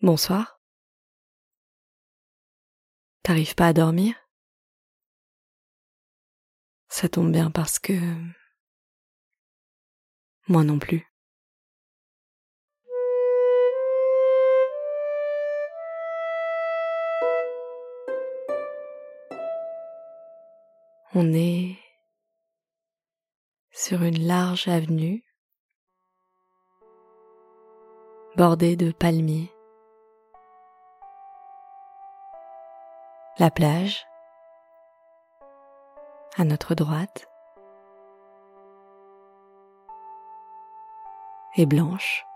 Bonsoir. T'arrives pas à dormir? Ça tombe bien parce que... Moi non plus. On est sur une large avenue bordée de palmiers. La plage à notre droite est blanche,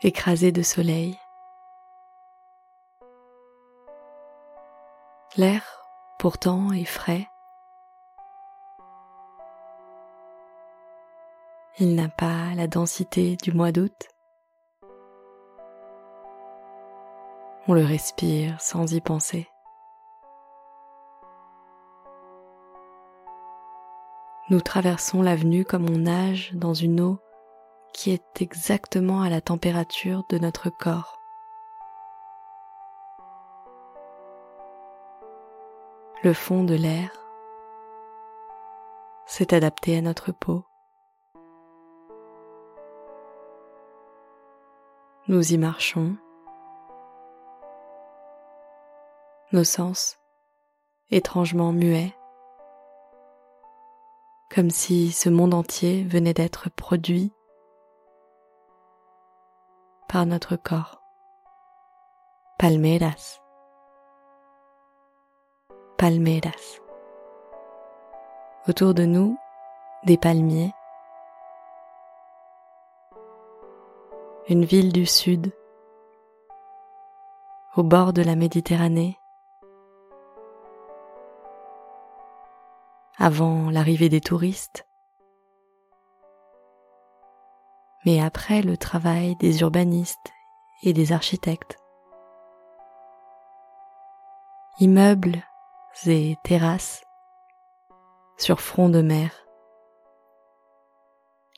écrasée de soleil. L'air pourtant est frais. Il n'a pas la densité du mois d'août. On le respire sans y penser. Nous traversons l'avenue comme on nage dans une eau qui est exactement à la température de notre corps. Le fond de l'air s'est adapté à notre peau. Nous y marchons. Nos sens étrangement muets, comme si ce monde entier venait d'être produit par notre corps. Palmeiras palmeras. Autour de nous, des palmiers. Une ville du sud, au bord de la Méditerranée, avant l'arrivée des touristes, mais après le travail des urbanistes et des architectes. Immeubles et terrasses sur front de mer.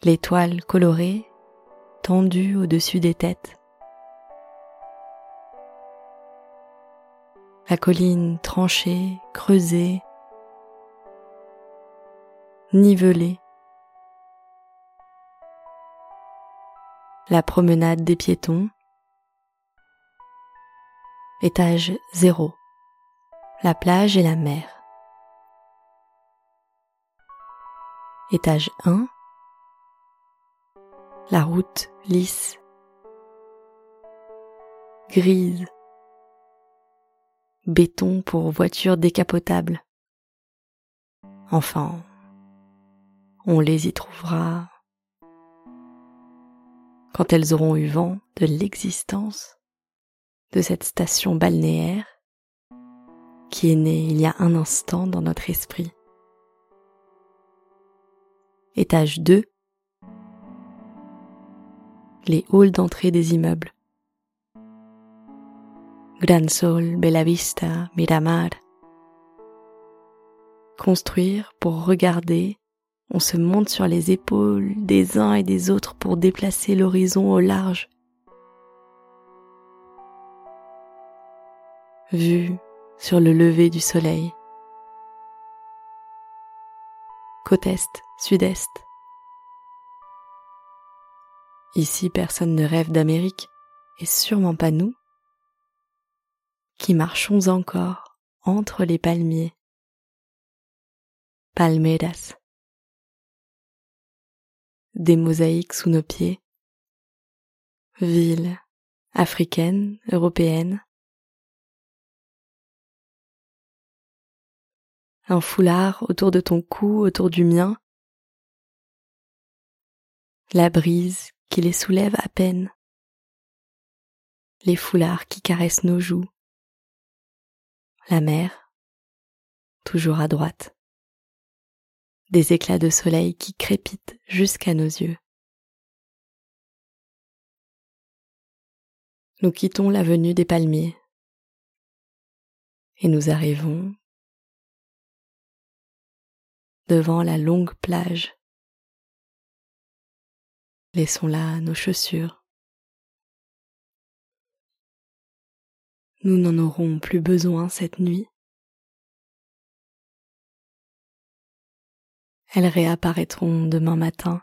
L'étoile colorée tendue au-dessus des têtes. La colline tranchée, creusée, nivelée. La promenade des piétons. Étage zéro la plage et la mer. Étage 1. La route lisse, grise, béton pour voitures décapotables. Enfin, on les y trouvera quand elles auront eu vent de l'existence de cette station balnéaire qui est né il y a un instant dans notre esprit. Étage 2. Les halls d'entrée des immeubles. Gran Sol, Bella Vista, Miramar. Construire pour regarder, on se monte sur les épaules des uns et des autres pour déplacer l'horizon au large. Vue sur le lever du soleil. Côte est, sud-est. Ici, personne ne rêve d'Amérique, et sûrement pas nous, qui marchons encore entre les palmiers. Palmeiras. Des mosaïques sous nos pieds. Villes africaines, européennes, un foulard autour de ton cou, autour du mien, la brise qui les soulève à peine, les foulards qui caressent nos joues, la mer, toujours à droite, des éclats de soleil qui crépitent jusqu'à nos yeux. Nous quittons l'avenue des palmiers et nous arrivons devant la longue plage. Laissons là nos chaussures, nous n'en aurons plus besoin cette nuit. Elles réapparaîtront demain matin,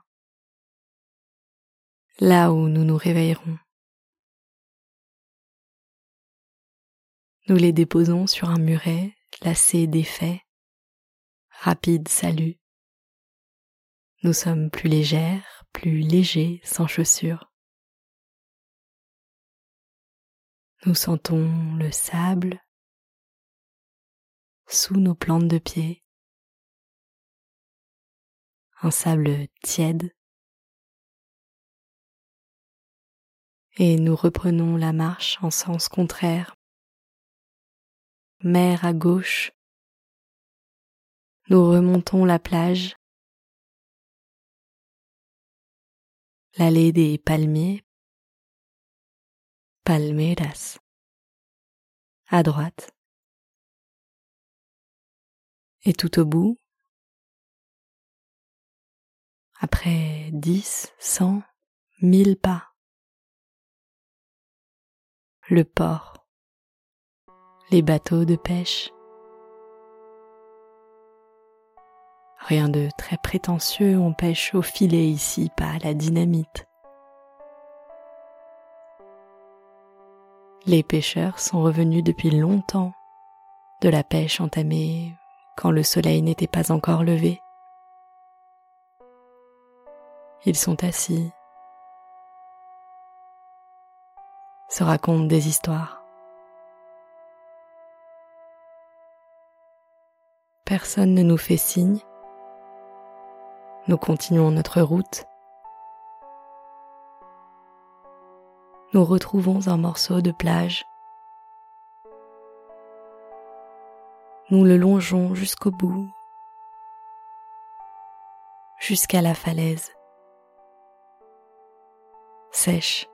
là où nous nous réveillerons. Nous les déposons sur un muret lassé d'effets. Rapide salut. Nous sommes plus légères, plus légers sans chaussures. Nous sentons le sable sous nos plantes de pied, un sable tiède, et nous reprenons la marche en sens contraire. Mer à gauche. Nous remontons la plage, l'allée des palmiers, palmeras, à droite. Et tout au bout, après dix, cent, mille pas, le port les bateaux de pêche. Rien de très prétentieux, on pêche au filet ici, pas à la dynamite. Les pêcheurs sont revenus depuis longtemps de la pêche entamée quand le soleil n'était pas encore levé. Ils sont assis, se racontent des histoires. Personne ne nous fait signe. Nous continuons notre route. Nous retrouvons un morceau de plage. Nous le longeons jusqu'au bout, jusqu'à la falaise, sèche.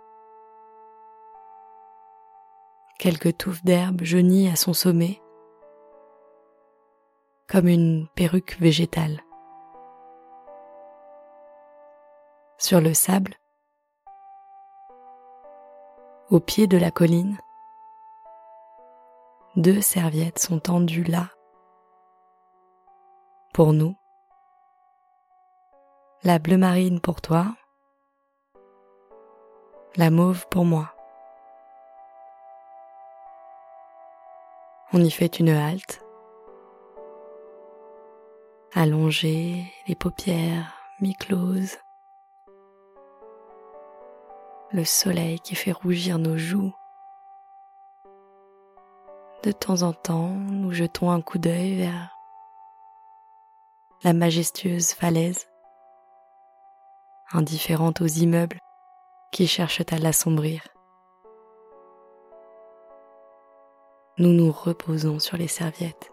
Quelques touffes d'herbe jaunies à son sommet comme une perruque végétale. Sur le sable, au pied de la colline, deux serviettes sont tendues là, pour nous, la bleu marine pour toi, la mauve pour moi. On y fait une halte allongé, les paupières mi-closes, le soleil qui fait rougir nos joues. De temps en temps, nous jetons un coup d'œil vers la majestueuse falaise, indifférente aux immeubles qui cherchent à l'assombrir. Nous nous reposons sur les serviettes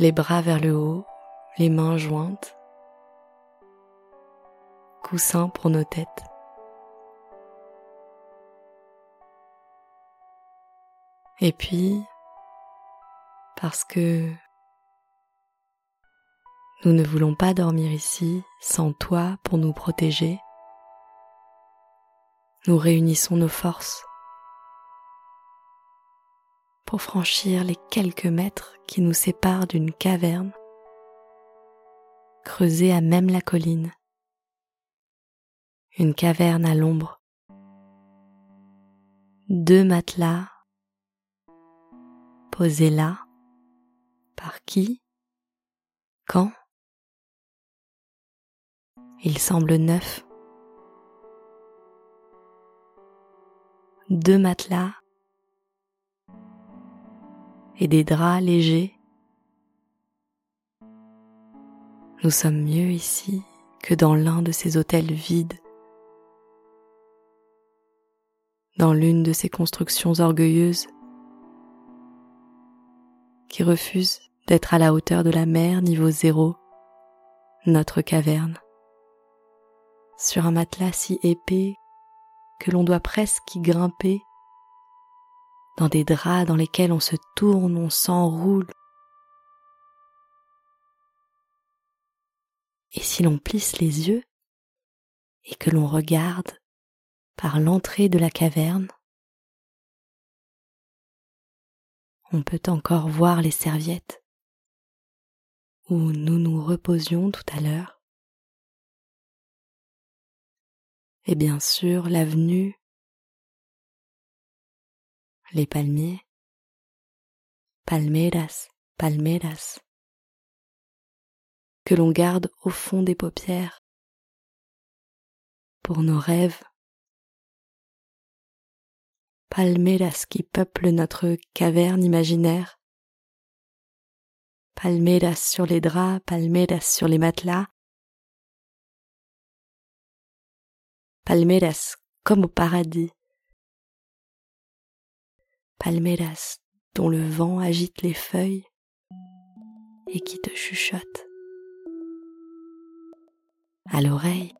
les bras vers le haut, les mains jointes, coussin pour nos têtes. Et puis, parce que nous ne voulons pas dormir ici sans toi pour nous protéger, nous réunissons nos forces pour franchir les quelques mètres qui nous séparent d'une caverne creusée à même la colline. Une caverne à l'ombre. Deux matelas posés là. Par qui? Quand? Il semble neuf. Deux matelas et des draps légers. Nous sommes mieux ici que dans l'un de ces hôtels vides, dans l'une de ces constructions orgueilleuses qui refusent d'être à la hauteur de la mer niveau zéro, notre caverne, sur un matelas si épais que l'on doit presque y grimper dans des draps dans lesquels on se tourne, on s'enroule. Et si l'on plisse les yeux et que l'on regarde par l'entrée de la caverne, on peut encore voir les serviettes où nous nous reposions tout à l'heure. Et bien sûr l'avenue, les palmiers, palmeras, palmeras, que l'on garde au fond des paupières. Pour nos rêves. Palmeras qui peuplent notre caverne imaginaire, palmeras sur les draps, palmeras sur les matelas, palmeras comme au paradis, palmeras dont le vent agite les feuilles et qui te chuchote à l'oreille.